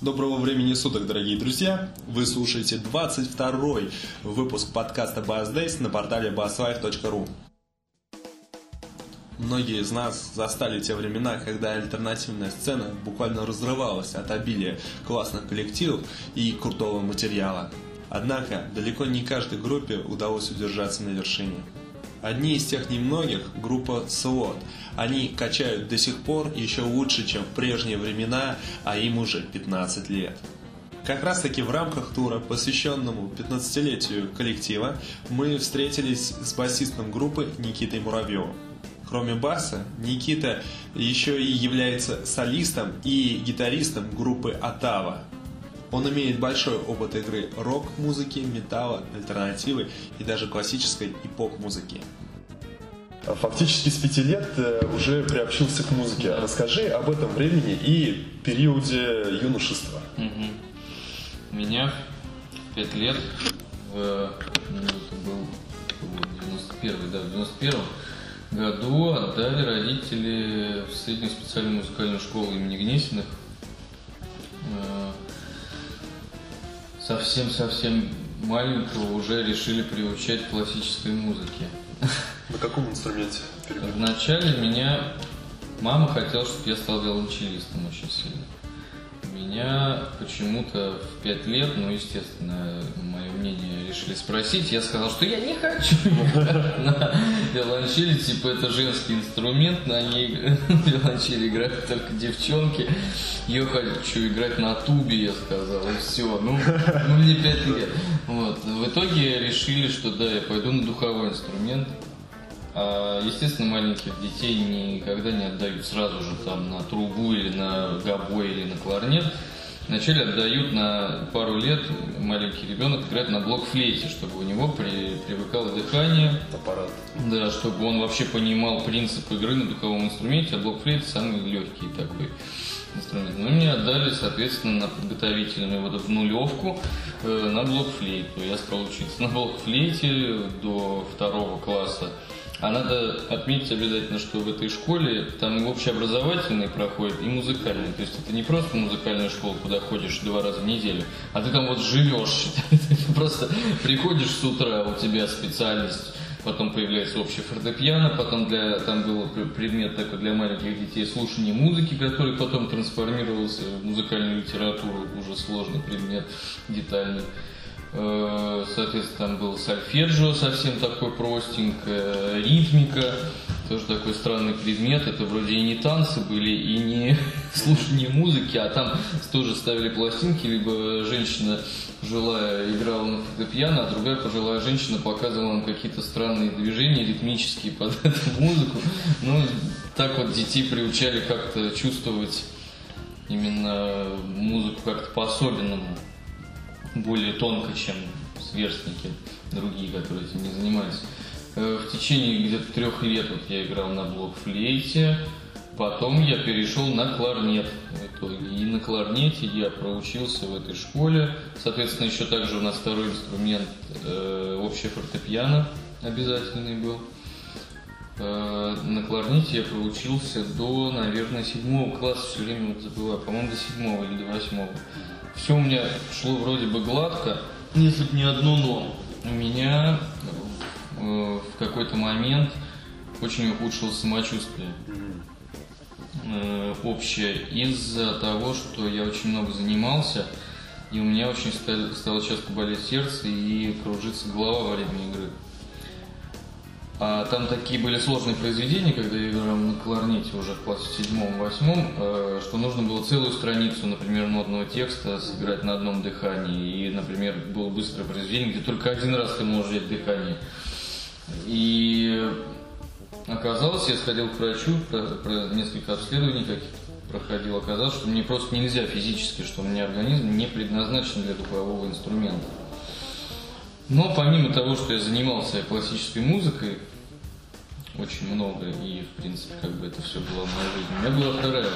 Доброго времени суток, дорогие друзья! Вы слушаете 22-й выпуск подкаста Bass Days на портале basslife.ru. Многие из нас застали те времена, когда альтернативная сцена буквально разрывалась от обилия классных коллективов и крутого материала. Однако, далеко не каждой группе удалось удержаться на вершине. Одни из тех немногих – группа SWOT. Они качают до сих пор еще лучше, чем в прежние времена, а им уже 15 лет. Как раз таки в рамках тура, посвященному 15-летию коллектива, мы встретились с басистом группы Никитой Муравьевым. Кроме баса, Никита еще и является солистом и гитаристом группы Атава. Он имеет большой опыт игры рок-музыки, металла, альтернативы и даже классической и поп-музыки. Фактически с пяти лет э, уже приобщился к музыке. Расскажи об этом времени и периоде юношества. Угу. Меня в пять лет, в, ну, это был 91 да, в 91 году отдали родители в среднюю специальную музыкальную школу имени Гнесиных. Совсем-совсем маленького уже решили приучать к классической музыке. На каком инструменте? Вначале меня мама хотела, чтобы я стал виолончелистом очень сильно. Меня почему-то в пять лет, ну, естественно, мое мнение решили спросить. Я сказал, что я не хочу на виолончели, типа это женский инструмент, на ней виолончели играют только девчонки. Я хочу играть на тубе, я сказал, и все. Ну, ну мне пять лет. Вот. В итоге решили, что да, я пойду на духовой инструмент. А, естественно, маленьких детей никогда не отдают сразу же там на трубу или на гобой или на кларнет. Вначале отдают на пару лет маленький ребенок играть на блок-флейте, чтобы у него при, привыкало дыхание. Аппарат. Да, чтобы он вообще понимал принцип игры на духовом инструменте, а блок-флейт самый легкий такой инструмент. Ну, мне отдали, соответственно, на подготовительную вот в нулевку э, на блок-флейту. Я стал учиться на блок-флейте до второго класса. А надо отметить обязательно, что в этой школе там и общеобразовательный проходит, и музыкальный. То есть это не просто музыкальная школа, куда ходишь два раза в неделю, а ты там вот живешь. Ты просто приходишь с утра, у тебя специальность потом появляется общее фортепиано, потом для, там был предмет такой для маленьких детей слушание музыки, который потом трансформировался в музыкальную литературу, уже сложный предмет, детальный. Э, соответственно, там был сольфеджио совсем такой простенькое, ритмика, тоже такой странный предмет. Это вроде и не танцы были, и не слушание музыки, а там тоже ставили пластинки, либо женщина пожилая играла на фортепиано, а другая пожилая женщина показывала нам какие-то странные движения ритмические под эту музыку. Ну, так вот детей приучали как-то чувствовать именно музыку как-то по-особенному более тонко, чем сверстники другие, которые этим не занимаются. Э, в течение где-то трех лет вот я играл на блок-флейте, потом я перешел на кларнет в итоге. И на кларнете я проучился в этой школе. Соответственно, еще также у нас второй инструмент э, фортепиано обязательный был. Э, на кларнете я проучился до, наверное, седьмого класса, все время вот забываю, по-моему, до седьмого или до восьмого. Все у меня шло вроде бы гладко, если бы не одно но. У меня э, в какой-то момент очень ухудшилось самочувствие э, общее из-за того, что я очень много занимался, и у меня очень стало часто болеть сердце и кружиться голова во время игры. А там такие были сложные произведения, когда я играл на кларнете уже в классе седьмом-восьмом, э, что нужно было целую страницу, например, нотного текста сыграть на одном дыхании. И, например, было быстрое произведение, где только один раз ты можешь взять дыхание. И оказалось, я сходил к врачу, про, про несколько обследований каких проходил, оказалось, что мне просто нельзя физически, что у меня организм не предназначен для духового инструмента. Но помимо того, что я занимался классической музыкой, очень много, и, в принципе, как бы это все было в моей жизни, у меня была вторая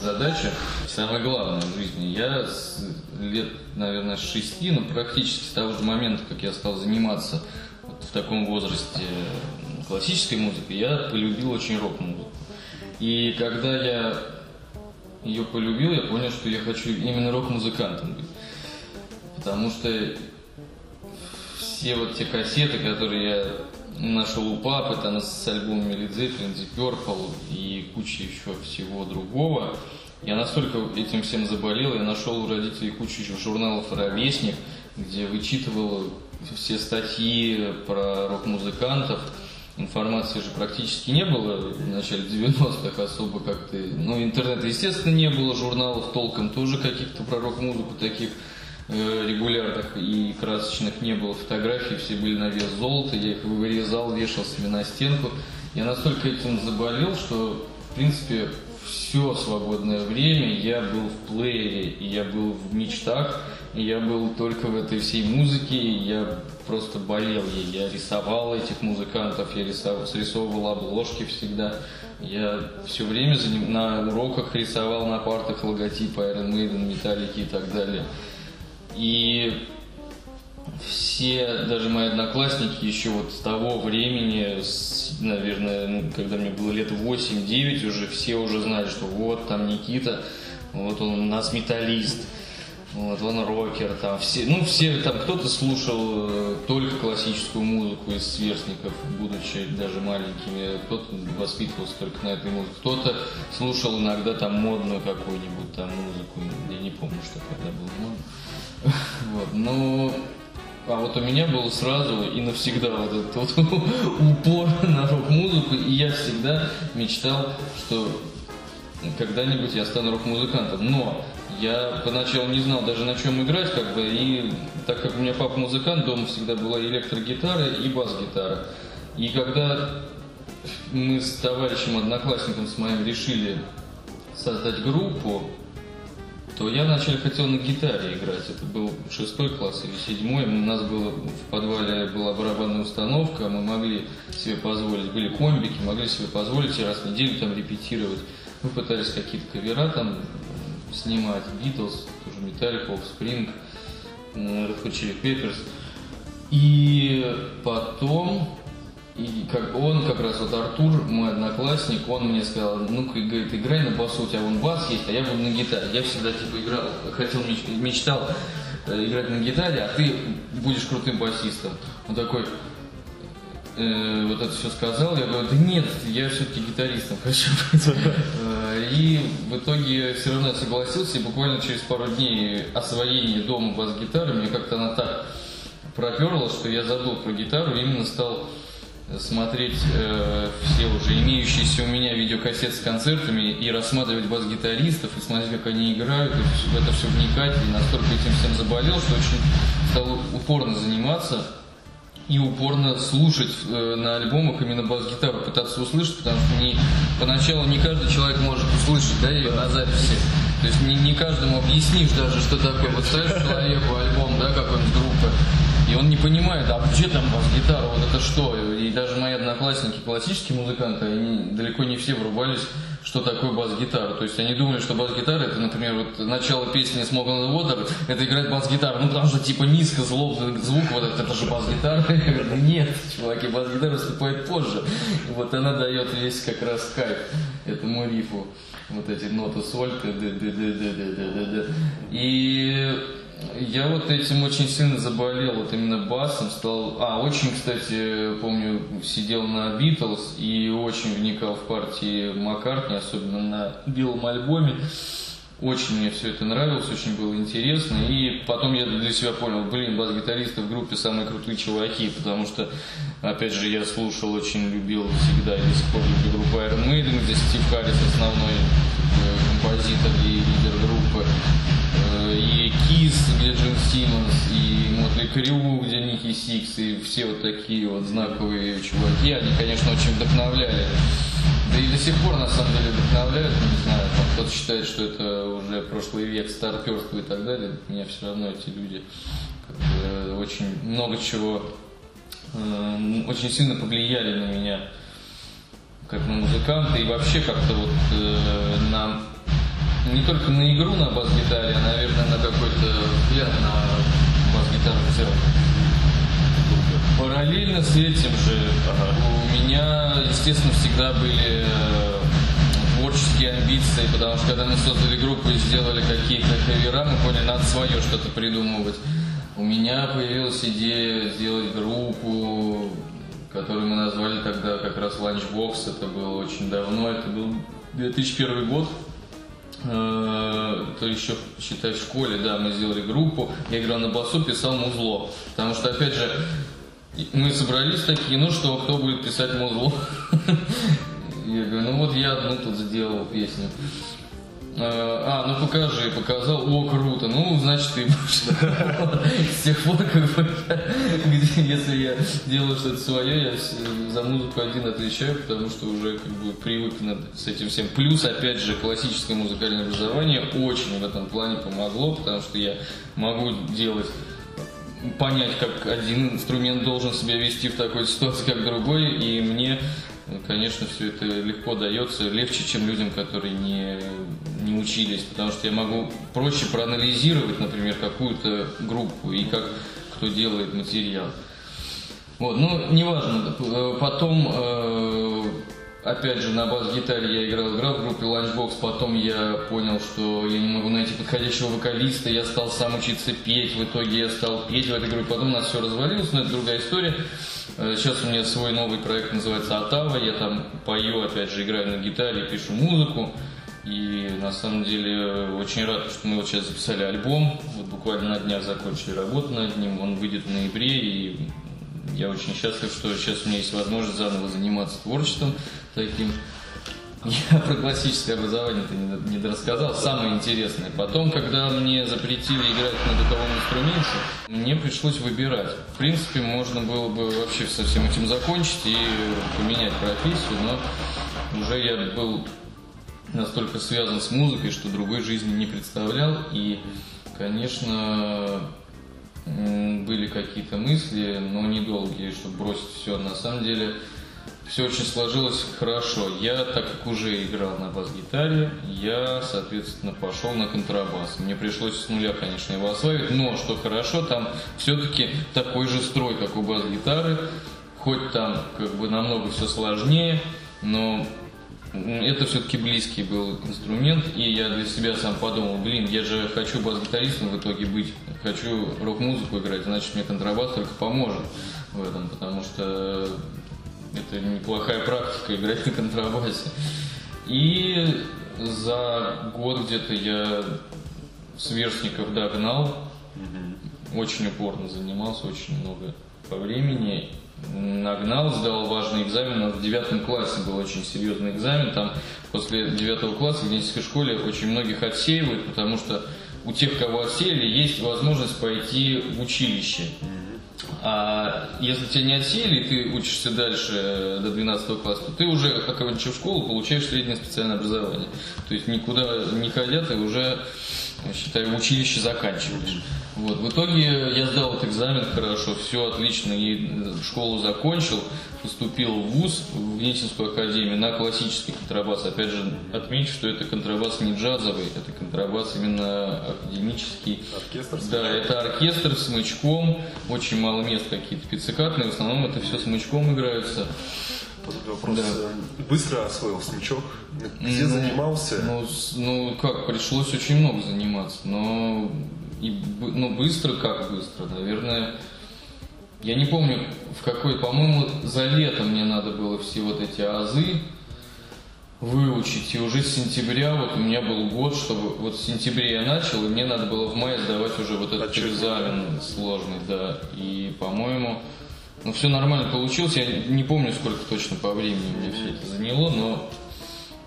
задача, самое главное в жизни. Я с лет, наверное, шести, ну, практически с того же момента, как я стал заниматься вот в таком возрасте классической музыкой, я полюбил очень рок-музыку. И когда я ее полюбил, я понял, что я хочу именно рок-музыкантом быть. Потому что все вот те кассеты, которые я нашел у папы, там с альбомами Led Zeppelin, Deep Purple и куча еще всего другого, я настолько этим всем заболел, я нашел у родителей кучу еще журналов «Ровесник», где вычитывал все статьи про рок-музыкантов, информации же практически не было в начале 90-х особо как-то. Ну, интернета, естественно, не было, журналов толком тоже каких-то про рок-музыку таких регулярных и красочных не было. Фотографии все были на вес золота, я их вырезал, вешал себе на стенку. Я настолько этим заболел, что, в принципе, все свободное время я был в плеере, я был в мечтах, я был только в этой всей музыке, я просто болел ей. Я рисовал этих музыкантов, я рисовал, срисовывал обложки всегда. Я все время на уроках рисовал на партах логотипы Iron Maiden, Metallica и так далее. И все, даже мои одноклассники еще вот с того времени, с, наверное, ну, когда мне было лет 8-9 уже, все уже знали, что вот там Никита, вот он у нас металлист, вот он рокер, там все, ну все, там кто-то слушал э, только классическую музыку из сверстников, будучи даже маленькими, кто-то воспитывался только на этой музыке, кто-то слушал иногда там модную какую-нибудь там музыку, я не помню, что тогда было модно. Вот, но а вот у меня был сразу и навсегда вот этот вот упор на рок-музыку, и я всегда мечтал, что когда-нибудь я стану рок-музыкантом. Но я поначалу не знал даже на чем играть, как бы, и так как у меня папа музыкант, дома всегда была электрогитара и бас-гитара. И когда мы с товарищем, одноклассником с моим решили создать группу, то я вначале хотел на гитаре играть. Это был шестой класс или седьмой. У нас было в подвале была барабанная установка, мы могли себе позволить, были комбики, могли себе позволить раз в неделю там репетировать. Мы пытались какие-то кавера там снимать, Beatles, тоже Metallica, Offspring, Red Hot Chili Peppers. И потом и как он, как раз вот Артур, мой одноклассник, он мне сказал, ну-ка, говорит, играй на басу, у тебя вон бас есть, а я буду на гитаре. Я всегда типа играл, хотел, мечтал э, играть на гитаре, а ты будешь крутым басистом. Он такой, э, вот это все сказал, я говорю, да нет, я все-таки гитаристом хочу быть. Э, и в итоге все равно согласился, и буквально через пару дней освоения дома бас-гитары, мне как-то она так проперла, что я забыл про гитару, именно стал смотреть э, все уже имеющиеся у меня видеокассеты с концертами и рассматривать бас-гитаристов, и смотреть, как они играют, и в это все вникать, и настолько этим всем заболел, что очень стал упорно заниматься и упорно слушать э, на альбомах именно бас-гитару, пытаться услышать, потому что не, поначалу не каждый человек может услышать да, ее на записи. То есть не, не каждому объяснишь даже, что такое. Вот ставишь человеку альбом, да, какой-нибудь группы, и он не понимает, а где там бас-гитара, вот это что? И даже мои одноклассники, классические музыканты, они далеко не все врубались, что такое бас-гитара. То есть они думали, что бас-гитара это, например, вот начало песни Smoke on the Water, это играть бас-гитара. Ну потому что типа низко злобный звук, вот это, это же бас-гитара. Нет, чуваки, бас-гитара выступает позже. Вот она дает весь как раз кайф этому рифу. Вот эти ноты соль, и я вот этим очень сильно заболел, вот именно басом стал... А, очень, кстати, помню, сидел на Битлз и очень вникал в партии Маккартни, особенно на белом альбоме. Очень мне все это нравилось, очень было интересно. И потом я для себя понял, блин, бас-гитаристы в группе самые крутые чуваки, потому что, опять же, я слушал, очень любил всегда и сих группу Iron Maiden, где Стив Харрис основной э, композитор и лидер группы. Kiss, где Джин Симмонс, и Mötley Crüe, где Ники Сикс, и все вот такие вот знаковые чуваки, они, конечно, очень вдохновляли. Да и до сих пор, на самом деле, вдохновляют, не знаю, там кто-то считает, что это уже прошлый век, старперство и так далее. Меня все равно эти люди очень много чего, э, очень сильно повлияли на меня, как на музыканта, и вообще как-то вот э, на не только на игру на бас-гитаре, а, наверное, на какой-то взгляд на бас-гитару в целом. Параллельно с этим же ага. у меня, естественно, всегда были э, творческие творческие амбиции, потому что когда мы создали группу и сделали какие-то кавера, мы поняли, надо свое что-то придумывать. У меня появилась идея сделать группу, которую мы назвали тогда как раз Lunchbox. Это было очень давно, это был 2001 год. Э, то еще, считай, в школе, да, мы сделали группу. Я играл на басу, писал музло. Потому что, опять же, мы собрались такие, ну что, кто будет писать музло? Я говорю, ну вот я одну тут сделал песню. А, ну покажи, показал, о, круто, ну, значит, ты будешь. С тех пор, как бы, если я делаю что-то свое, я за музыку один отвечаю, потому что уже как бы привык с этим всем. Плюс, опять же, классическое музыкальное образование очень в этом плане помогло, потому что я могу делать понять, как один инструмент должен себя вести в такой ситуации, как другой, и мне конечно, все это легко дается, легче, чем людям, которые не, не учились, потому что я могу проще проанализировать, например, какую-то группу и как кто делает материал. Вот, ну, неважно. Потом, э, опять же, на бас-гитаре я играл, играл в группе Lunchbox, потом я понял, что я не могу найти подходящего вокалиста, я стал сам учиться петь, в итоге я стал петь в этой группе, потом у нас все развалилось, но это другая история. Э, сейчас у меня свой новый проект называется Атава. Я там пою, опять же, играю на гитаре, пишу музыку. И на самом деле очень рад, что мы вот сейчас записали альбом. Вот буквально на днях закончили работу над ним. Он выйдет в ноябре. И я очень счастлив, что сейчас у меня есть возможность заново заниматься творчеством таким. Я про классическое образование-то не, не рассказал. Самое интересное. Потом, когда мне запретили играть на духовом инструменте, мне пришлось выбирать. В принципе, можно было бы вообще со всем этим закончить и поменять профессию, но уже я был настолько связан с музыкой, что другой жизни не представлял. И, конечно, были какие-то мысли, но недолгие, чтобы бросить все. На самом деле, все очень сложилось хорошо. Я, так как уже играл на бас-гитаре, я, соответственно, пошел на контрабас. Мне пришлось с нуля, конечно, его осваивать, но, что хорошо, там все-таки такой же строй, как у бас-гитары, хоть там как бы намного все сложнее, но это все-таки близкий был инструмент, и я для себя сам подумал, блин, я же хочу бас-гитаристом в итоге быть, хочу рок-музыку играть, значит мне контрабас только поможет в этом, потому что это неплохая практика играть на контрабасе. И за год где-то я сверстников догнал. Очень упорно занимался, очень много по времени. Нагнал, сдал важный экзамен. В девятом классе был очень серьезный экзамен. Там после девятого класса в генетической школе очень многих отсеивают, потому что у тех, кого отсеяли, есть возможность пойти в училище. А если тебя не отсеяли, и ты учишься дальше э, до 12 класса, то ты уже, окончив школу, получаешь среднее специальное образование. То есть никуда не ходя, ты уже, считай, в училище заканчиваешь. Вот. В итоге я сдал этот экзамен хорошо, все отлично, и школу закончил, поступил в ВУЗ, в Гнесинскую академию, на классический контрабас. Опять же, отмечу, что это контрабас не джазовый, это контрабас именно академический. Оркестр? Да, это оркестр с смычком, очень мало мест какие-то пиццикатные, в основном это все смычком играется. Вот вопрос. Да. Быстро освоил смычок? Где Ну, занимался? Ну, ну, как, пришлось очень много заниматься, но и, ну, быстро, как быстро, наверное, я не помню, в какой, по-моему, за лето мне надо было все вот эти азы выучить, и уже с сентября, вот у меня был год, чтобы, вот в сентябре я начал, и мне надо было в мае сдавать уже вот этот Отчетный, экзамен сложный, да, и, по-моему, ну, все нормально получилось, я не помню, сколько точно по времени мне все это заняло, но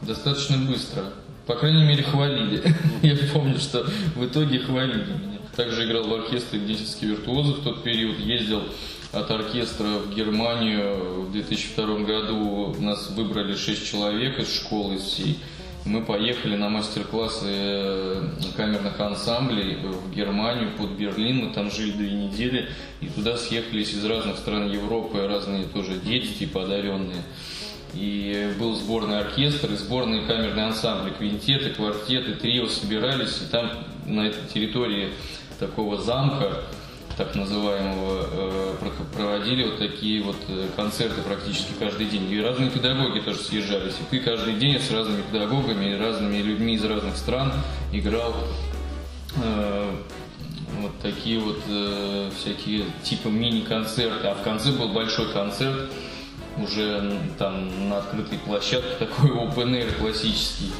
достаточно быстро. По крайней мере, хвалили. Я помню, что в итоге хвалили меня. Также играл в оркестре «Гнесинский виртуозы» в тот период. Ездил от оркестра в Германию. В 2002 году нас выбрали 6 человек из школы всей. Мы поехали на мастер-классы э, камерных ансамблей в Германию, под Берлин. Мы там жили две недели. И туда съехались из разных стран Европы разные тоже дети, типа одаренные. И был сборный оркестр, и сборные камерные ансамбли, квинтеты, квартеты, трио собирались, и там на этой территории такого замка так называемого, э, проводили вот такие вот э, концерты практически каждый день. И разные педагоги тоже съезжались. И ты каждый день с разными педагогами, разными людьми из разных стран играл э, вот такие вот всякие типа мини-концерты. А в конце был большой концерт уже там на открытой площадке, такой open air классический.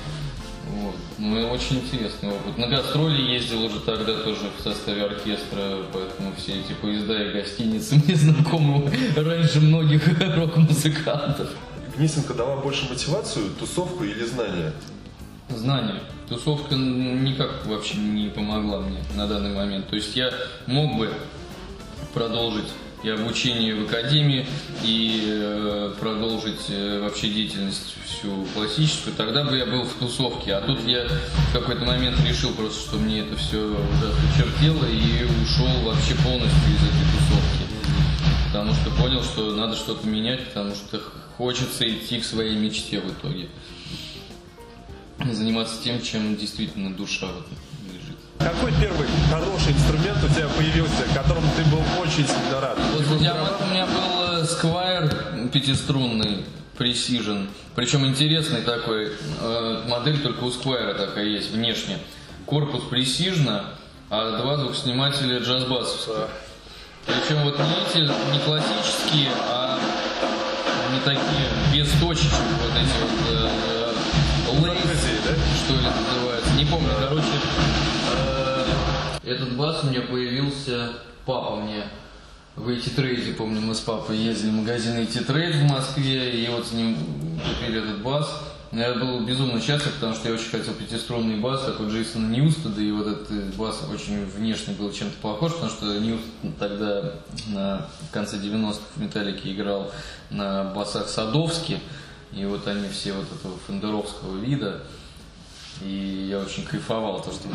Вот. Ну, очень интересный опыт. На гастроли ездил уже тогда тоже в составе оркестра, поэтому все эти поезда и гостиницы мне знакомы раньше многих рок-музыкантов. Гнесинка дала больше мотивацию, тусовку или знания? Знания. Тусовка никак вообще не помогла мне на данный момент. То есть я мог бы продолжить и обучение в академии, и э, продолжить э, вообще деятельность всю классическую, тогда бы я был в тусовке. А тут я в какой-то момент решил просто, что мне это все ужасно чертело, и ушел вообще полностью из этой тусовки. Потому что понял, что надо что-то менять, потому что хочется идти к своей мечте в итоге. Заниматься тем, чем действительно душа вот какой первый хороший инструмент у тебя появился, которому ты был очень сильно рад? Вот меня, у меня был Squire пятиструнный. Precision. Причем интересный такой э, модель, только у Squire такая есть внешне. Корпус Precision, а два двухснимателя джаз-басовских. Причем вот не эти, не классические, а не такие, без точечек, вот эти вот э, лейзи, да? что ли называется. Не помню, короче, этот бас у меня появился, папа мне в эти помню, мы с папой ездили в магазин эти в Москве, и вот с ним купили этот бас. Я был безумно счастлив, потому что я очень хотел пятиструнный бас, у Джейсона Ньюстеда, и вот этот бас очень внешне был чем-то похож, потому что Ньюстед тогда на конце 90-х в Металлике играл на басах Садовски, и вот они все вот этого фендеровского вида. И я очень кайфовал, то, что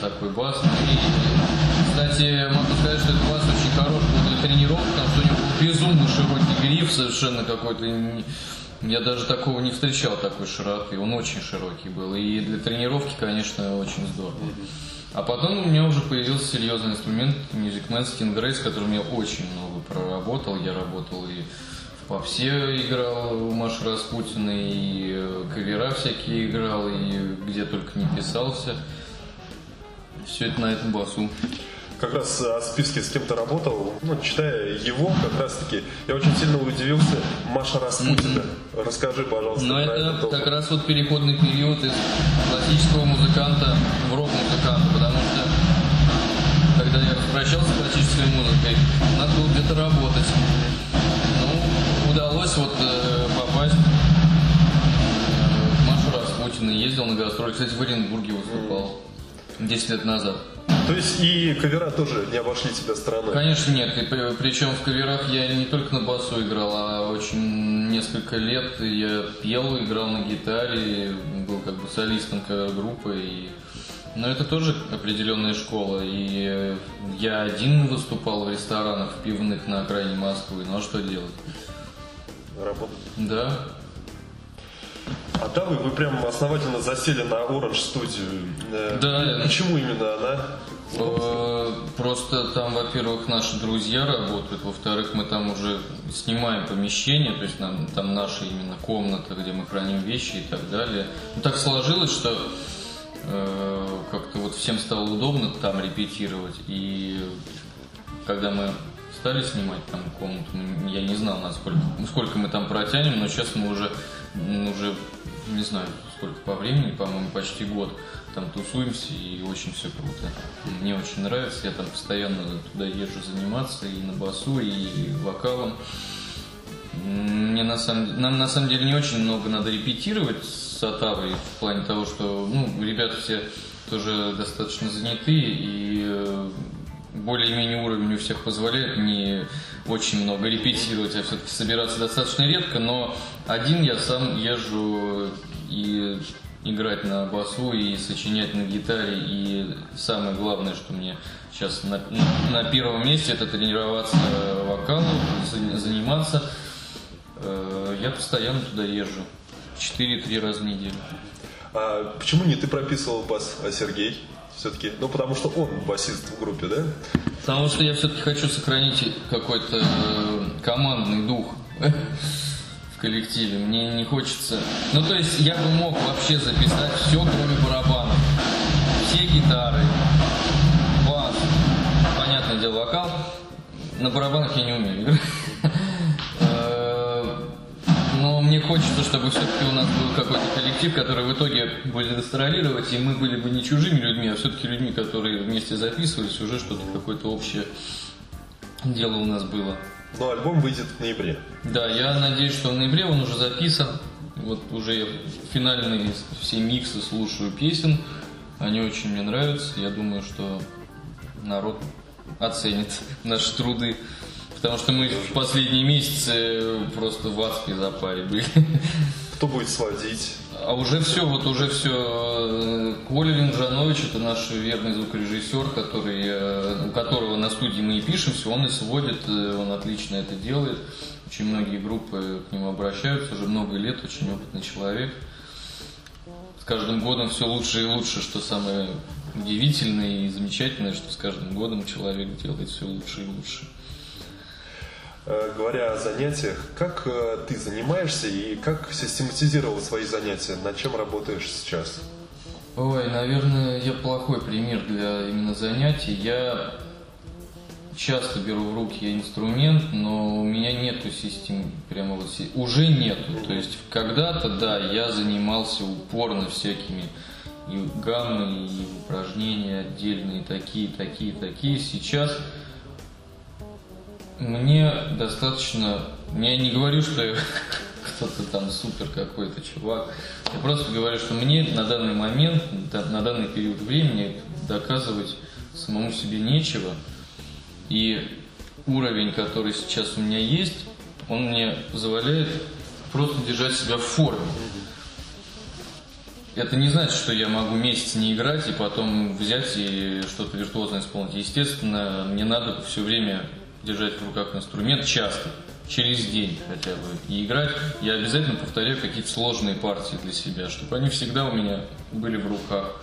такой бас. И, кстати, могу сказать, что этот бас очень хорош был для тренировок, потому что у него безумно широкий гриф, совершенно какой-то... Я даже такого не встречал, такой широты. Он очень широкий был. И для тренировки, конечно, очень здорово. А потом у меня уже появился серьезный инструмент Music Man Stingray, с которым я очень много проработал. Я работал и попсе играл у Маши Распутиной, и э, кавера всякие играл, и где только не писался. Все это на этом басу. Как раз о списке с кем-то работал, ну, читая его, как раз таки, я очень сильно удивился Маша Распутина. Mm-hmm. Расскажи, пожалуйста. Ну, это как раз вот переходный период из классического музыканта в рок-музыканта, потому что когда я распрощался с классической музыкой, надо было где-то работать удалось вот э, попасть э, к Машу Распутина. Ездил на гастроли. Кстати, в Оренбурге выступал 10 лет назад. То есть и кавера тоже не обошли тебя стороной? Конечно нет. И, причем в каверах я не только на басу играл, а очень несколько лет я пел, играл на гитаре, был как бы солистом группы. И... Но это тоже определенная школа. И я один выступал в ресторанах, в пивных на окраине Москвы. Ну а что делать? Работать. Да. А да, вы, вы прям основательно засели на Orange студию. Э, да. Почему именно она? Э, просто там, во-первых, наши друзья работают, во-вторых, мы там уже снимаем помещение, то есть нам, там наша именно комната, где мы храним вещи и так далее. Ну, так сложилось, что э, как-то вот всем стало удобно там репетировать, и когда мы стали снимать там комнату, я не знал, насколько, сколько мы там протянем, но сейчас мы уже, уже не знаю, сколько по времени, по-моему, почти год там тусуемся и очень все круто. Мне очень нравится, я там постоянно туда езжу заниматься и на басу, и вокалом. Мне на самом, нам на самом деле не очень много надо репетировать с Атавой в плане того, что ну, ребята все тоже достаточно заняты и э, более-менее уровень у всех позволяет не очень много репетировать, а все-таки собираться достаточно редко, но один я сам езжу и играть на басу и сочинять на гитаре. И самое главное, что мне сейчас на, на первом месте, это тренироваться вокалу, заниматься. Э, я постоянно туда езжу. 4-3 раза в неделю. А почему не ты прописывал бас, а Сергей? Все-таки, ну потому что он басист в группе, да? Потому что я все-таки хочу сохранить какой-то э, командный дух в коллективе. Мне не хочется... Ну, то есть я бы мог вообще записать все, кроме барабанов. Все гитары, бас, понятное дело, вокал. На барабанах я не умею играть. мне хочется, чтобы все-таки у нас был какой-то коллектив, который в итоге будет гастролировать, и мы были бы не чужими людьми, а все-таки людьми, которые вместе записывались, уже что-то какое-то общее дело у нас было. Но альбом выйдет в ноябре. Да, я надеюсь, что в ноябре он уже записан. Вот уже я финальные все миксы слушаю песен. Они очень мне нравятся. Я думаю, что народ оценит наши труды. Потому что мы в последние месяцы просто в аспе запаре были. Кто будет сводить? А уже все, вот уже все. Коля Линжанович, это наш верный звукорежиссер, который, э, у которого на студии мы и пишемся, он и сводит, э, он отлично это делает. Очень многие группы к нему обращаются, уже много лет, очень опытный человек. С каждым годом все лучше и лучше, что самое удивительное и замечательное, что с каждым годом человек делает все лучше и лучше. Э, Говоря о занятиях, как э, ты занимаешься и как систематизировал свои занятия? Над чем работаешь сейчас? Ой, наверное, я плохой пример для именно занятий. Я часто беру в руки инструмент, но у меня нету систем, прямо вот уже нету. То есть когда-то, да, я занимался упорно всякими и гаммы, и упражнения отдельные, такие, такие, такие. Сейчас мне достаточно, я не говорю, что я кто-то там супер какой-то чувак. Я просто говорю, что мне на данный момент, на данный период времени доказывать самому себе нечего. И уровень, который сейчас у меня есть, он мне позволяет просто держать себя в форме. Это не значит, что я могу месяц не играть и потом взять и что-то виртуозно исполнить. Естественно, мне надо все время держать в руках инструмент часто, через день хотя бы, и играть. Я обязательно повторяю какие-то сложные партии для себя, чтобы они всегда у меня были в руках.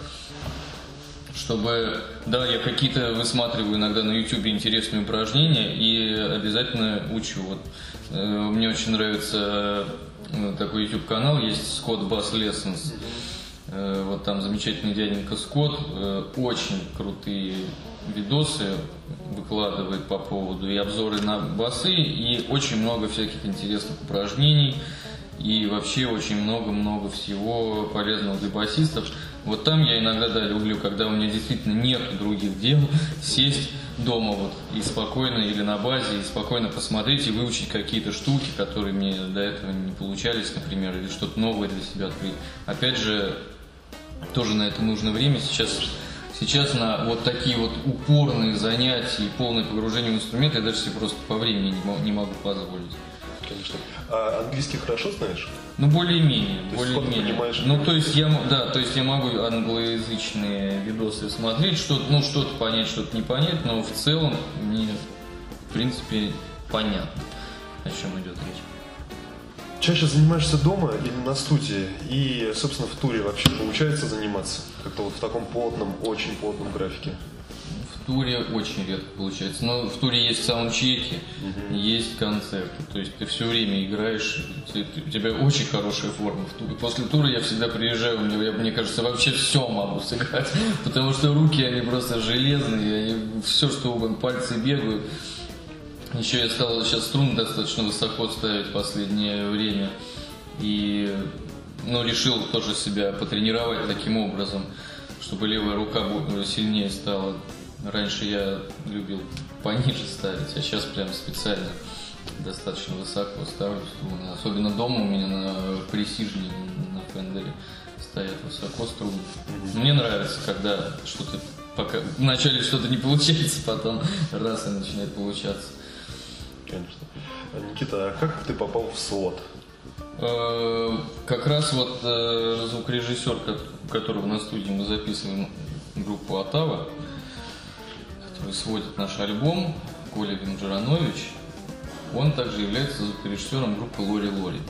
Чтобы, да, я какие-то высматриваю иногда на YouTube интересные упражнения и обязательно учу. Вот, э, мне очень нравится э, такой YouTube канал, есть Scott Bass Lessons. Э, Вот там замечательный дяденька Скотт, э, очень крутые видосы выкладывает по поводу и обзоры на басы, и очень много всяких интересных упражнений, и вообще очень много-много всего полезного для басистов. Вот там я иногда, да, люблю, когда у меня действительно нет других дел, сесть дома вот и спокойно или на базе, и спокойно посмотреть и выучить какие-то штуки, которые мне до этого не получались, например, или что-то новое для себя открыть. Опять же, тоже на это нужно время. Сейчас, сейчас на вот такие вот упорные занятия и полное погружение в инструмент я даже себе просто по времени не мо- не могу позволить. Конечно. А английский хорошо знаешь? Ну, более-менее, более-менее. понимаешь? Ну, то есть я, да, то есть я могу англоязычные видосы смотреть, что ну, что-то понять, что-то не понять, но в целом мне, в принципе, понятно, о чем идет речь. Чаще занимаешься дома или на студии? И, собственно, в туре вообще получается заниматься? Как-то вот в таком плотном, очень плотном графике. В туре очень редко получается. Но в туре есть саундчеки, есть концерты. То есть ты все время играешь, ты- ты- у тебя очень хорошая форма в туре. После тура я всегда приезжаю, мне, я- мне кажется, вообще все могу сыграть. Потому что руки, они просто железные, они все что угодно, пальцы бегают. Еще я стал сейчас струны достаточно высоко ставить в последнее время. И ну, решил тоже себя потренировать таким образом, чтобы левая рука сильнее стала. Раньше я любил пониже ставить, а сейчас прям специально достаточно высоко ставлю струны. Особенно дома у меня на пресижне, на фендере стоят высоко струны. Мне нравится, когда что-то пока вначале что-то не получается, потом раз и начинает получаться. Конечно. Никита, а как ты попал в слот? Э, Как раз вот э, звукорежиссер, которого на студии мы записываем группу Атава, который сводит наш альбом, Коля Венджеранович, он также является звукорежиссером группы Лори Лори.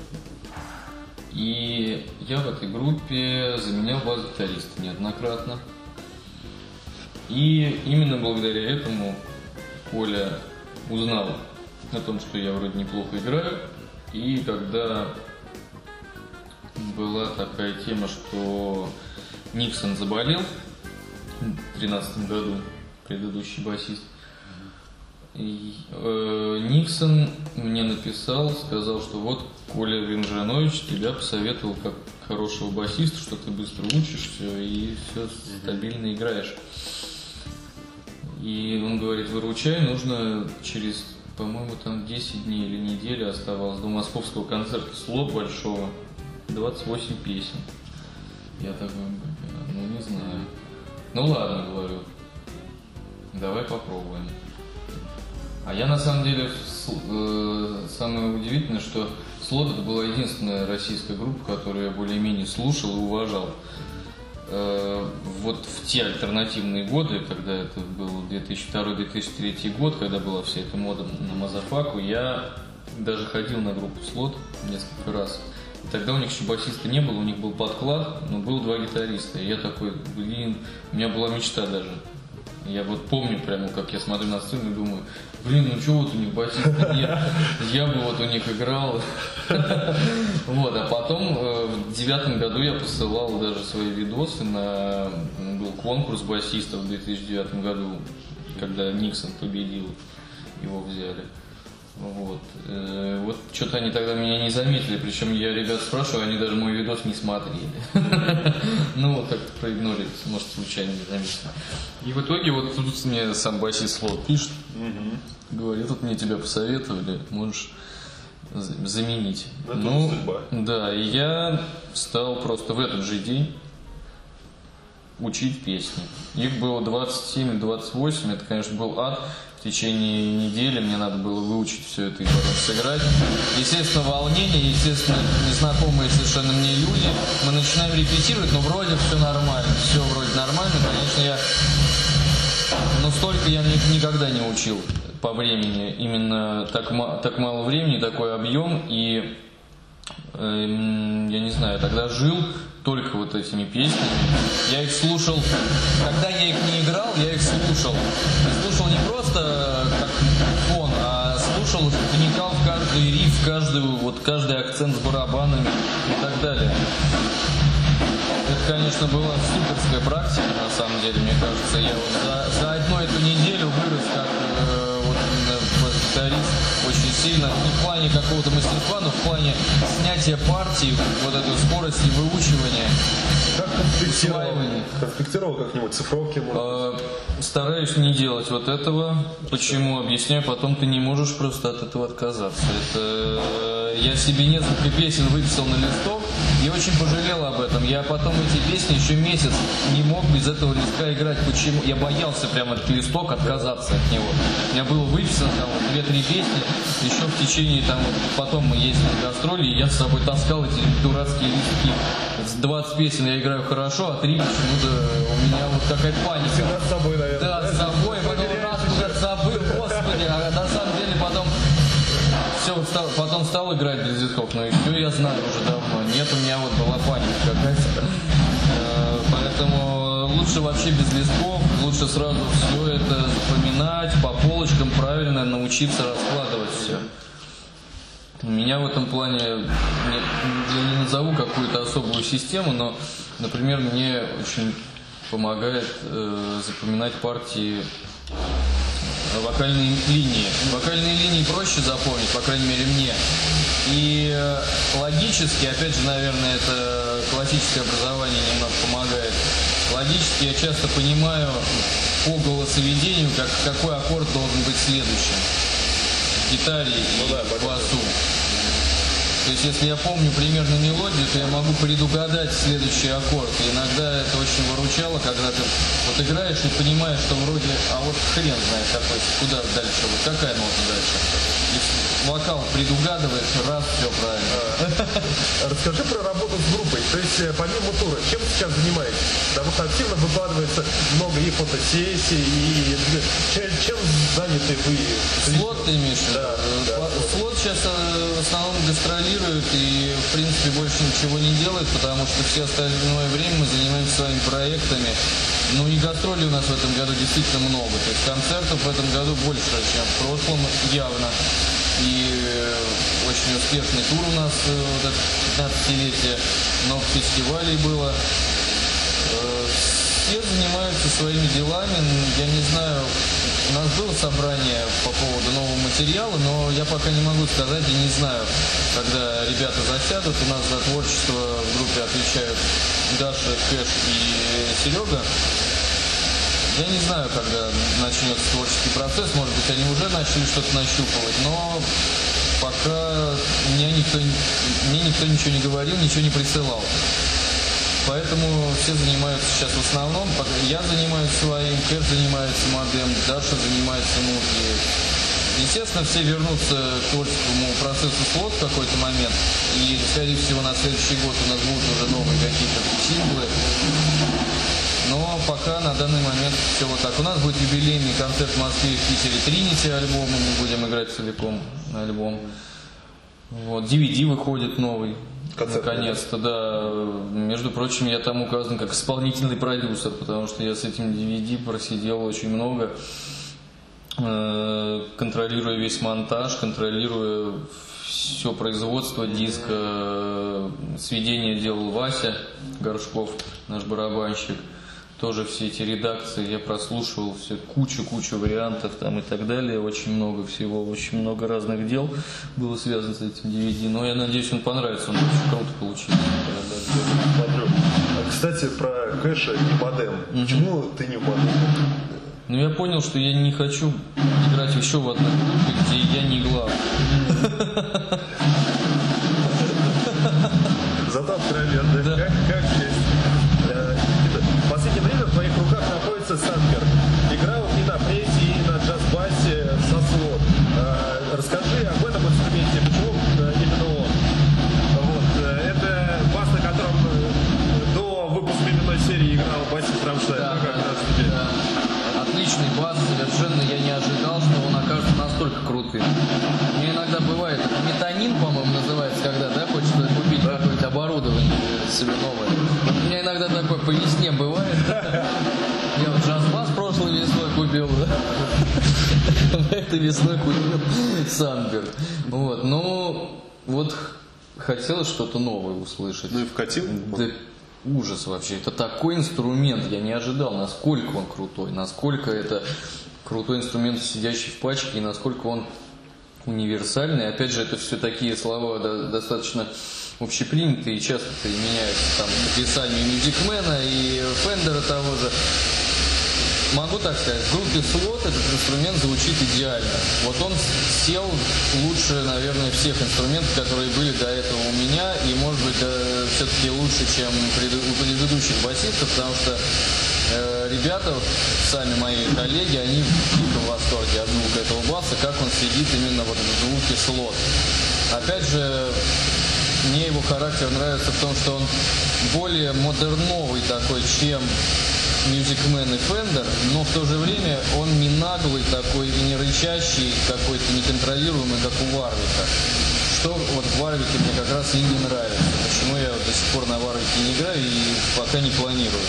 И я в этой группе заменял бас-гитариста неоднократно. И именно благодаря этому Коля узнал о том, что я вроде неплохо играю. И когда была такая тема, что Никсон заболел в 2013 году, предыдущий басист, и, э, Никсон мне написал, сказал, что вот Коля Винжанович тебя посоветовал как хорошего басиста, что ты быстро учишься и все стабильно играешь. И он говорит, выручай, нужно через, по-моему, там 10 дней или неделю оставалось до московского концерта слот большого, 28 песен. Я такой, ну не знаю. Ну ладно, говорю, давай попробуем. А я на самом деле, э, самое удивительное, что Слот это была единственная российская группа, которую я более-менее слушал и уважал. Э, вот в те альтернативные годы, когда это был 2002-2003 год, когда была вся эта мода на Мазафаку, я даже ходил на группу Слот несколько раз. И тогда у них еще басиста не было, у них был подклад, но было два гитариста. И я такой, блин, у меня была мечта даже. Я вот помню прямо, как я смотрю на сцену и думаю, блин, ну что вот у них басиста нет, я бы вот у них играл. Вот, а потом э, в девятом году я посылал даже свои видосы на... Был конкурс басистов в 2009 году, когда Никсон победил, его взяли. Вот. Э, вот что-то они тогда меня не заметили, причем я ребят спрашиваю, они даже мой видос не смотрели. Ну, вот как-то проигнорили, может, случайно не заметили. И в итоге вот тут мне сам басист Слот пишет, говорит, тут мне тебя посоветовали, можешь заменить. ну, да, и я стал просто в этот же день учить песни. Их было 27 или 28, это, конечно, был ад. В течение недели мне надо было выучить все это и потом сыграть. Естественно, волнение, естественно, незнакомые совершенно мне люди. Мы начинаем репетировать, но вроде все нормально, все вроде нормально. Конечно, я... Но столько я никогда не учил по времени. Именно так, так мало времени, такой объем. И э, я не знаю, тогда жил только вот этими песнями. Я их слушал, когда я их не играл, я их слушал. Слушал не просто как фон, а слушал, вникал в каждый риф, в каждый, вот, каждый акцент с барабанами и так далее. Это, конечно, была суперская практика, на самом деле, мне кажется. Я вот за, за одну эту неделю вырос как сильно, не в плане какого-то мастерства, но в плане снятия партии, вот этой скорости выучивания, как конспектировал как-нибудь цифровки? Может а, стараюсь не делать вот этого. Почему? Объясняю, потом ты не можешь просто от этого отказаться. Это я себе несколько песен выписал на листок и очень пожалел об этом. Я потом эти песни еще месяц не мог без этого листка играть. Почему? Я боялся прямо этот листок отказаться от него. У меня было выписано там две-три песни, еще в течение там, потом мы ездили на гастроли, и я с собой таскал эти дурацкие листки. С 20 песен я играю хорошо, а три почему-то у меня вот какая-то паника. Всегда с собой, наверное. Да, с собой, потом раз уже забыл, господи, а на самом деле потом все, вот стал, потом стал играть без листков, но все я знаю уже давно. Нет, у меня вот была паника какая-то. Э, поэтому лучше вообще без листков, лучше сразу все это запоминать, по полочкам правильно научиться раскладывать все. Меня в этом плане, я не назову какую-то особую систему, но, например, мне очень помогает э, запоминать партии вокальные линии. Вокальные линии проще запомнить, по крайней мере мне. И э, логически, опять же, наверное, это классическое образование немного помогает. Логически я часто понимаю по голосоведению, как, какой аккорд должен быть следующим. В гитаре ну, и да, в басу. То есть, если я помню примерно мелодию, то я могу предугадать следующий аккорд. И иногда это очень выручало, когда ты вот играешь и понимаешь, что вроде, а вот хрен знает какой, куда дальше, вот какая нота дальше. И вокал предугадывает, раз, все правильно. Расскажи про работу с группой. То есть, э, помимо тура, чем сейчас занимаетесь? Потому что активно выкладывается много и фотосессий, и э, чем, чем заняты вы? Слот ты имеешь? Да, да. Слот сейчас э, в основном гастролирует и, в принципе, больше ничего не делает, потому что все остальное время мы занимаемся своими проектами. Ну и гастролей у нас в этом году действительно много. То есть концертов в этом году больше, чем в прошлом, явно. Э, очень успешный тур у нас э, вот это 15-летие. Много фестивалей было. Э, Все занимаются своими делами. Я не знаю, у нас было собрание по поводу нового материала, но я пока не могу сказать и не знаю, когда ребята засядут. У нас за творчество в группе отвечают Даша, Кэш и Серега. Я не знаю, когда начнется творческий процесс. Может быть, они уже начали что-то нащупывать, но пока меня никто, не- мне никто ничего не говорил, ничего не присылал. Поэтому все занимаются сейчас в основном. Я занимаюсь своим, Кэш занимается модем, Даша занимается музыкой. Естественно, все вернутся к творческому процессу слот в какой-то момент. И, скорее всего, на следующий год у нас будут уже новые какие-то синглы. Но пока на данный момент все вот так. У нас будет юбилейный концерт в Москве в Питере Тринити альбом. Мы будем играть целиком альбом. Вот, DVD выходит новый. Концерт Наконец-то, да. Между прочим, я там указан как исполнительный продюсер, потому что я с этим DVD просидел очень много, э, контролируя весь монтаж, контролируя все производство диска, э, сведение делал Вася Горшков, наш барабанщик. Тоже все эти редакции я прослушивал, все кучу-кучу вариантов там и так далее, очень много всего, очень много разных дел было связано с этим DVD. Но я надеюсь, он понравится, он очень круто получился. Смотрю. А, Кстати, про Кэша и модем. Почему ты не модем? Ну я понял, что я не хочу играть еще в одной группе, где я не главный. крутым. Мне иногда бывает, метанин, по-моему, называется, когда, да, хочется купить какое-то оборудование себе новое. У меня иногда такое по весне бывает. Я вот джаз-бас прошлой весной купил, да. Этой весной купил Санберг. Вот, ну, вот хотелось что-то новое услышать. Ну и вкатил? Да ужас вообще. Это такой инструмент, я не ожидал, насколько он крутой, насколько это крутой инструмент, сидящий в пачке, и насколько он универсальный. Опять же, это все такие слова да- достаточно общепринятые и часто применяются там к описанию мюзикмена и Фендера того же. Могу так сказать, в группе слот этот инструмент звучит идеально. Вот он сел лучше, наверное, всех инструментов, которые были до этого у меня, и, может быть, все-таки лучше, чем у предыдущих басистов, потому что э, ребята, сами мои коллеги, они в восторге от звука этого баса, как он сидит именно вот в звуке слот. Опять же, мне его характер нравится в том, что он более модерновый такой, чем Music Man и Fender, но в то же время он не наглый такой и не рычащий, какой-то неконтролируемый, как у Варвика. Что вот в Варвике мне как раз и не нравится. Почему я вот до сих пор на Варвике не играю и пока не планирую.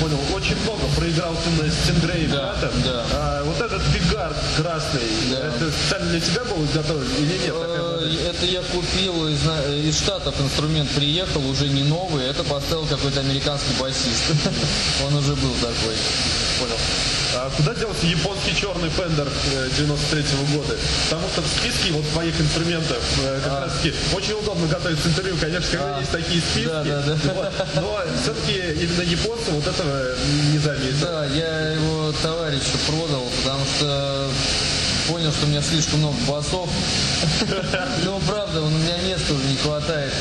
Понял, очень много проиграл ты на Стингрей Да, да. А вот этот фигар красный, Да. это специально для тебя был изготовлен или нет? Э? Это я купил из, на- из Штатов инструмент приехал, уже не новый, это поставил какой-то американский басист. Он уже был такой. Понял. А куда делся японский черный Fender 93 года? Потому что в списке вот твоих инструментов э, как А. раз таки очень удобно готовиться интервью, конечно, когда А. есть такие списки. Да, да, да. Вот. Но все-таки именно японцы вот этого не заметил. Да, я его товарищу продал, потому что понял, что у меня слишком много басов. Ну, правда, у меня места уже не хватает.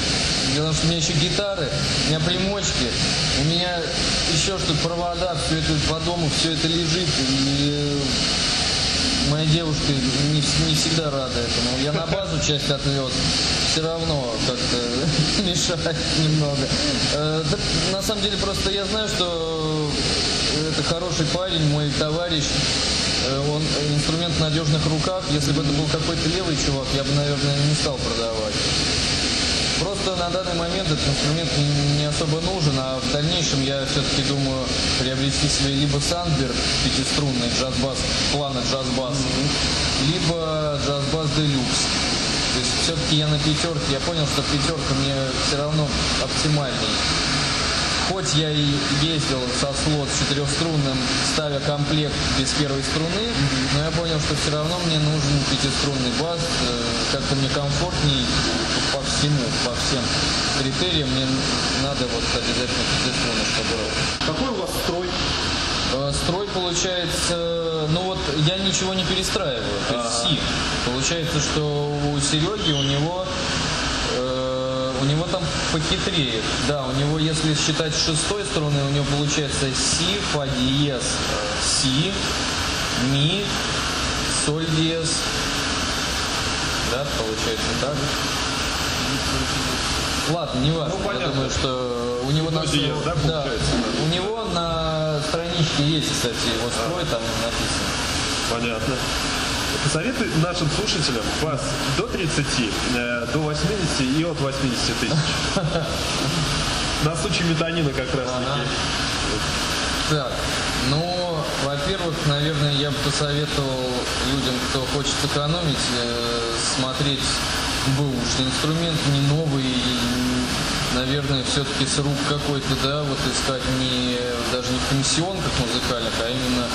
Дело в том, что у меня еще гитары, у меня примочки, у меня еще что-то, провода, все это по дому, все это лежит. И моя девушка не, не всегда рада этому. Я на базу часть отвез, все равно как-то мешает немного. Э, да, на самом деле просто я знаю, что это хороший парень, мой товарищ. Э, он инструмент в надежных руках. Если бы это был какой-то левый чувак, я бы, наверное, не стал продавать. Просто на данный момент этот инструмент не особо нужен, а в дальнейшем я все-таки думаю приобрести себе либо Сандберг пятиструнный джаз-бас, плана джаз-бас, либо джаз-бас Делюкс. То есть все-таки я на пятерке, я понял, что пятерка мне все равно оптимальней. Хоть я и ездил со слот четырехструнным, ставя комплект без первой струны, но я понял, что все равно мне нужен пятиструнный бас, э, как-то мне комфортней по всему, по всем критериям мне надо вот обязательно пятиструнный, чтобы... Какой у вас строй? Э, Строй получается, ну вот я ничего не перестраиваю, то есть си. Получается, что у Сереги у него э, у него там похитрее. Да, у него, если считать с шестой струны, у него получается си, фа диез, си, ми, соль диез. Да, получается так. Ладно, не важно. Ну, Я понятно. думаю, что у него До на диез, да, да. у него на страничке есть, кстати, его строй там написано. Понятно. Посоветуй нашим слушателям вас до 30, э, до 80 и от 80 тысяч. На случай метанина как раз таки. Так, ну, во-первых, наверное, я бы посоветовал людям, кто хочет сэкономить, э, смотреть бэушный инструмент, не новый, и, наверное, все-таки с рук какой-то, да, вот искать не даже не в комиссионках музыкальных, а именно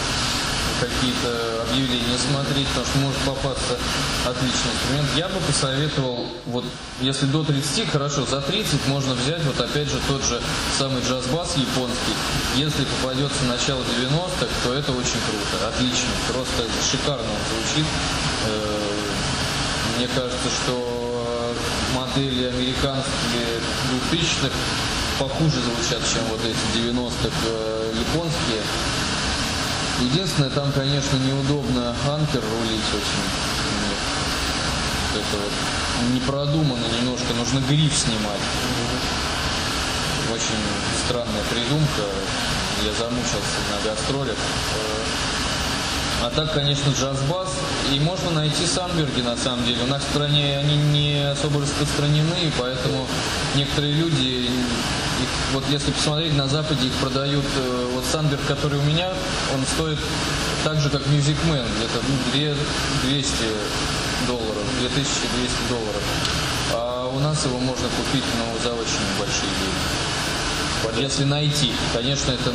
какие-то объявления смотреть, потому что может попасться отличный инструмент. Я бы посоветовал, вот если до 30, хорошо, за 30 можно взять вот опять же тот же самый джаз-бас японский. Если попадется начало 90-х, то это очень круто, отлично, просто шикарно он звучит. Э, Мне кажется, что модели американские 2000-х похуже звучат, чем вот эти 90-х э, японские. Единственное, там, конечно, неудобно анкер рулить очень. Вот Это вот не продумано немножко, нужно гриф снимать. Очень странная придумка. Я замучился на гастролях. А так, конечно, джаз-бас. И можно найти Санберги, на самом деле. У нас в стране они не особо распространены, поэтому некоторые люди, их, вот если посмотреть, на Западе их продают, э, вот Санберг, который у меня, он стоит так же, как Music Man, где-то ну, 2 200 долларов, 2200 долларов. А у нас его можно купить ну, за очень большие деньги. Если найти, конечно, это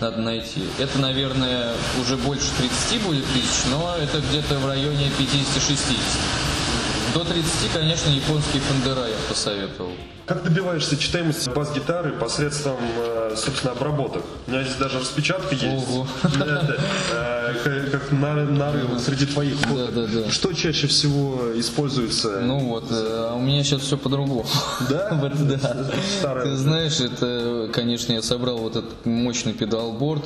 надо найти. Это, наверное, уже больше 30 будет тысяч, но это где-то в районе 50-60. До 30, конечно, японские фендера я посоветовал. Как добиваешься читаемости бас-гитары посредством, э, собственно, обработок? У меня здесь даже распечатка есть. Ого. Э, как- Как на- нарывы среди твоих фоток. Да, да, да. Что чаще всего используется? Ну вот, э, а у меня сейчас все по-другому. Да? Да. Ты знаешь, это, конечно, я собрал вот этот мощный педалборд,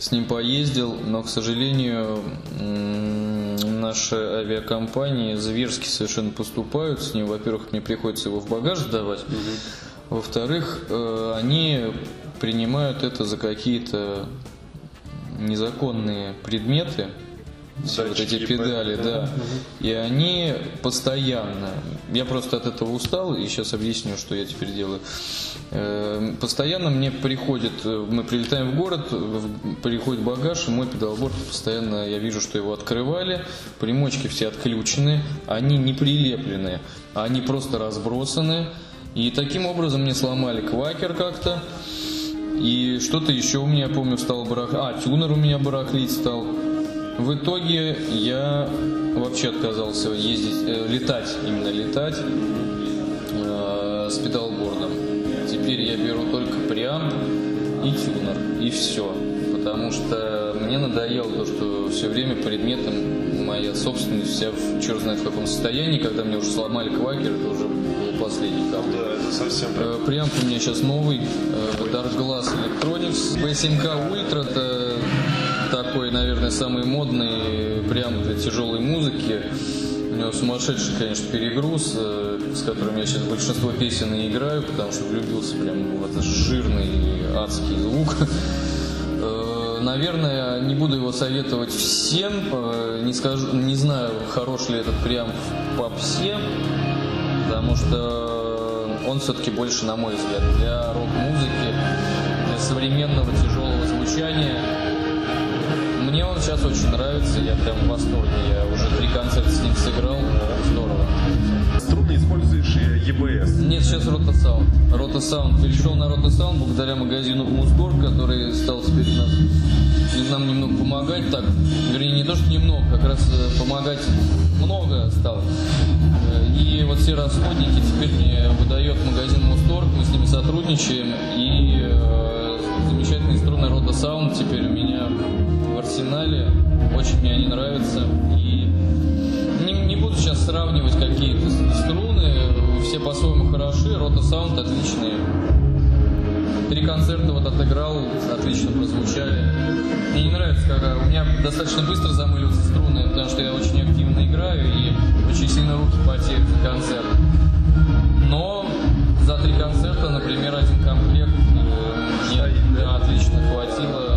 с ним поездил, но, к сожалению, наши авиакомпании зверски совершенно поступают с ним. Во-первых, мне приходится его в багаж сдавать. Во-вторых, э, они принимают это за какие-то незаконные предметы, все вот эти Датчики, педали, да. И они постоянно, я просто от этого устал, и сейчас объясню, что я теперь делаю. Э, Постоянно мне приходит, э, мы прилетаем в город, приходит багаж, и мой педалборд постоянно, я вижу, что его открывали, примочки все отключены, они не прилеплены, они просто разбросаны. И таким образом мне сломали квакер как-то. И что-то еще у меня, помню, стал барах... А, тюнер у меня барахлить стал. В итоге я вообще отказался ездить, э, летать, именно летать э, с педалбордом. Теперь я беру только преамп и тюнер, и все. Потому что мне надоело то, что все время предметом моя собственность вся в черт знает в каком состоянии, когда мне уже сломали квакер, это уже был последний капли. Да, это совсем... Э, Преамп у меня сейчас новый, э, Dark Glass Electronics. B7K Ultra, это такой, наверное, самый модный прям для тяжелой музыки. Него сумасшедший, конечно, перегруз, э, с которым я сейчас большинство песен и играю, потому что влюбился прям в этот жирный адский звук. Э, Наверное, не буду его советовать всем, э, не скажу, не знаю, хорош ли этот прям в попсе, потому что он все-таки больше, на мой взгляд, для рок-музыки, для современного тяжелого звучания. Мне он сейчас очень нравится, я прям в восторге. Я уже три концерта с ним сыграл, здорово. Струны используешь э, EBS. Нет, сейчас Ротосаунд. Ротосаунд. Перешел на Ротосаунд благодаря магазину Мускор, который стал теперь нас, нам немного помогать. Так, вернее, не то, что немного, как раз э, помогать много стал. Э, И вот все расходники теперь мне выдает магазин Мусторг, мы с ними сотрудничаем. И э, замечательные струны Ротосаунд теперь у меня арсенале. Очень мне они нравятся. И не, не буду сейчас сравнивать какие-то струны, все по-своему хороши, рота саунд отличные. Три концерта вот отыграл, отлично прозвучали. Мне не нравится, когда у меня достаточно быстро замыливаются струны, потому что я очень активно играю и очень сильно руки потеют за концерт. Но за три концерта, например, один комплект э, мне да, отлично хватило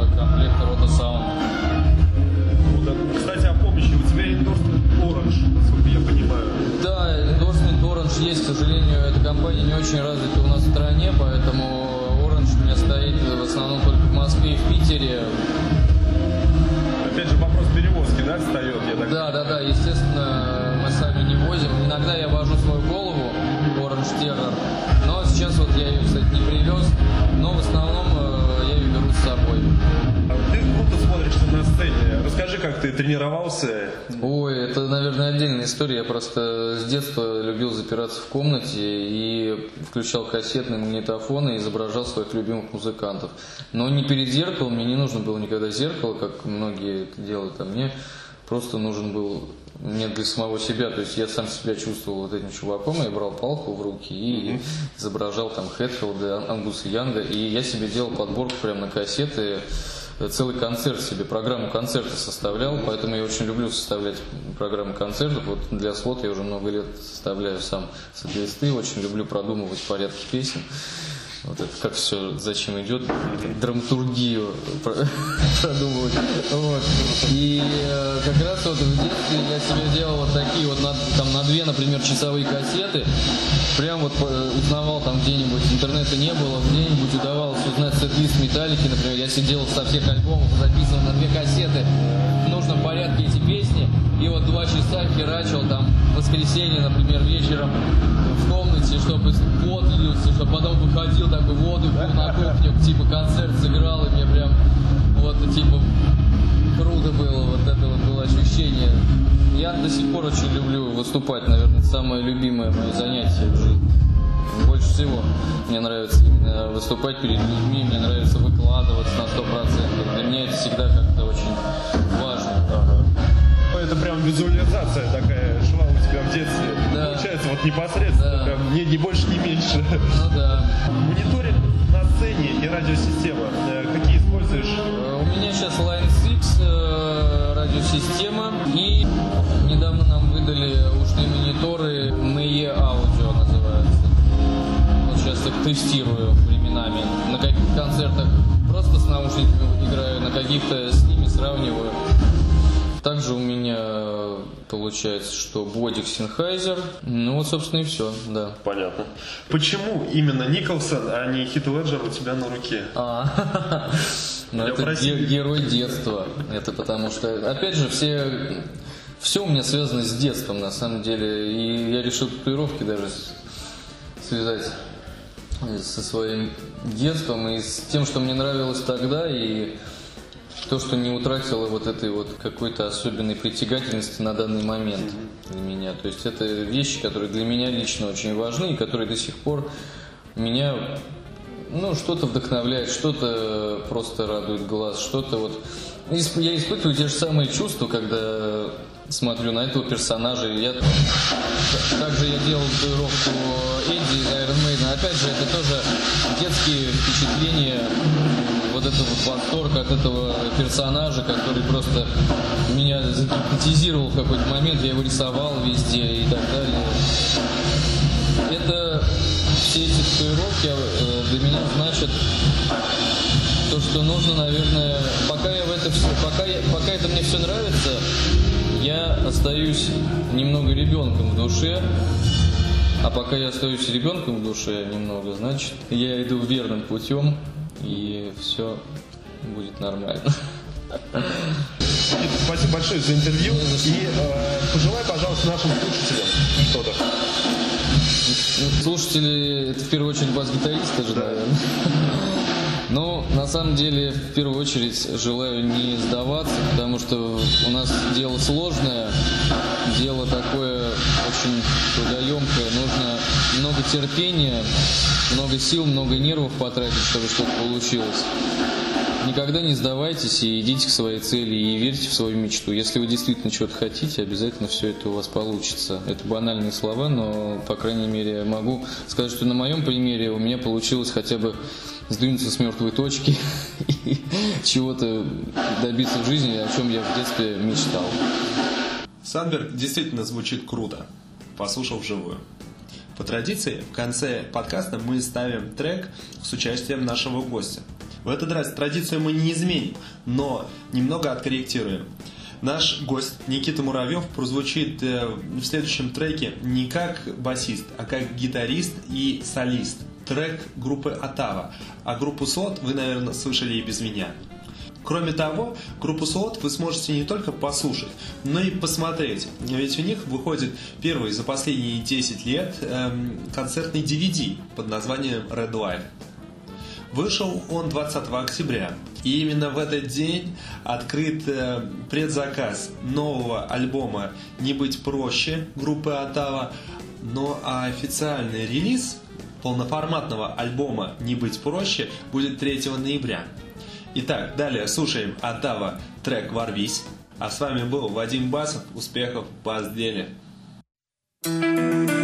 есть, к сожалению, эта компания не очень развита у нас в стране, поэтому Orange у меня стоит в основном только в Москве и в Питере. Опять же, вопрос перевозки, да, встает, я так Да, да, да, естественно, мы сами не возим. Иногда я вожу свою голову, Orange Terror, но сейчас вот я ее, кстати, не привез, но в основном э, я ее беру с собой. Ты круто смотришься на сцене. Расскажи, как ты тренировался. Ой, это, наверное, отдельная история. Я просто с детства любил запираться в комнате и включал кассетные магнитофоны и изображал своих любимых музыкантов. Но не перед зеркалом, мне не нужно было никогда зеркало, как многие это делают, а мне просто нужен был мне для самого себя, то есть я сам себя чувствовал вот этим чуваком, я брал палку в руки и изображал там Хэтфилда, Ангуса Янга, и я себе делал подборку прямо на кассеты, целый концерт себе, программу концерта составлял, поэтому я очень люблю составлять программы концертов. Вот для слот я уже много лет составляю сам соответствие, очень люблю продумывать порядки песен. Вот это как все, зачем идет, драматургию про- продумывать. Вот. И э, как раз вот в детстве я себе делал вот такие вот на, там на две, например, часовые кассеты. Прям вот э, узнавал там где-нибудь, интернета не было, где-нибудь удавалось узнать сет-лист Металлики, например, я сидел со всех альбомов, записывал на две кассеты в нужном порядке эти песни, и вот два часа херачил там в воскресенье, например, вечером в комнате, чтобы пот лился, чтобы потом выходил такой воду пил на кухню, типа концерт сыграл, и мне прям вот типа круто было, вот это вот было ощущение. Я до сих пор очень люблю выступать, наверное, самое любимое мое занятие в жизни. Больше всего мне нравится именно выступать перед людьми, мне нравится выкладываться на 100%. Для меня это всегда как-то очень важно. Это прям визуализация такая шла у тебя в детстве. Да. Получается, вот непосредственно, Да. прям не, не больше, не меньше. Ну да. Мониторинг на сцене и радиосистема. Э, Какие используешь? Э, У меня сейчас Line 6 э, радиосистема и недавно нам выдали ушные мониторы NE Audio называются. Вот сейчас их тестирую временами. На каких-то концертах просто с наушниками играю, на каких-то с ними сравниваю. Также у меня э, получается, что Бодик Sennheiser. Ну вот, собственно, и все, да. Понятно. Почему именно Николсон, а не Хит Леджер у тебя на руке? А, ну это герой детства. Это потому что, опять же, все, все у меня связано с детством, на самом деле. И я решил татуировки даже связать со своим детством и с тем, что мне нравилось тогда, и то, что не утратило вот этой вот какой-то особенной притягательности на данный момент для меня. То есть это вещи, которые для меня лично очень важны и которые до сих пор меня ну, что-то вдохновляет, что-то просто радует глаз, что-то вот... Я испытываю те же самые чувства, когда смотрю на этого персонажа. и Я... Также я делал татуировку Эдди из Iron. Опять же, это тоже детские впечатления. Вот этот вот восторг от этого персонажа, который просто меня загипнотизировал в какой-то момент, я его рисовал везде и так далее. Это все эти татуировки э, для меня значат то, что нужно, наверное, пока я в это все, пока, я, пока это мне все нравится, я остаюсь немного ребенком в душе, а пока я остаюсь ребенком в душе немного, значит, я иду верным путем, и все будет нормально. Спасибо большое за интервью. И э, пожелай, пожалуйста, нашим слушателям что-то. Слушатели, это в первую очередь бас-гитаристы же, наверное. Ну, на самом деле, в первую очередь желаю не сдаваться, потому что у нас дело сложное, дело такое очень трудоемкое, нужно много терпения, много сил, много нервов потратить, чтобы что-то получилось. Никогда не сдавайтесь и идите к своей цели и верьте в свою мечту. Если вы действительно чего-то хотите, обязательно все это у вас получится. Это банальные слова, но, по крайней мере, могу сказать, что на моем примере у меня получилось хотя бы сдвинуться с мертвой точки и чего-то добиться в жизни, о чем я в детстве мечтал. Сандберг действительно звучит круто, послушал вживую. По традиции, в конце подкаста мы ставим трек с участием нашего гостя. В этот раз традицию мы не изменим, но немного откорректируем. Наш гость Никита Муравьев прозвучит э, в следующем треке не как басист, а как гитарист и солист. Трек группы Атава. А группу Слот вы, наверное, слышали и без меня. Кроме того, группу Слот вы сможете не только послушать, но и посмотреть. Ведь у них выходит первый за последние 10 лет эм, концертный DVD под названием Red Life. Вышел он 20 октября. И именно в этот день открыт э, предзаказ нового альбома «Не быть проще» группы Атава. Ну а официальный релиз полноформатного альбома «Не быть проще» будет 3 ноября. Итак, далее слушаем Атава трек «Ворвись». А с вами был Вадим Басов. Успехов в бас-деле. Ночью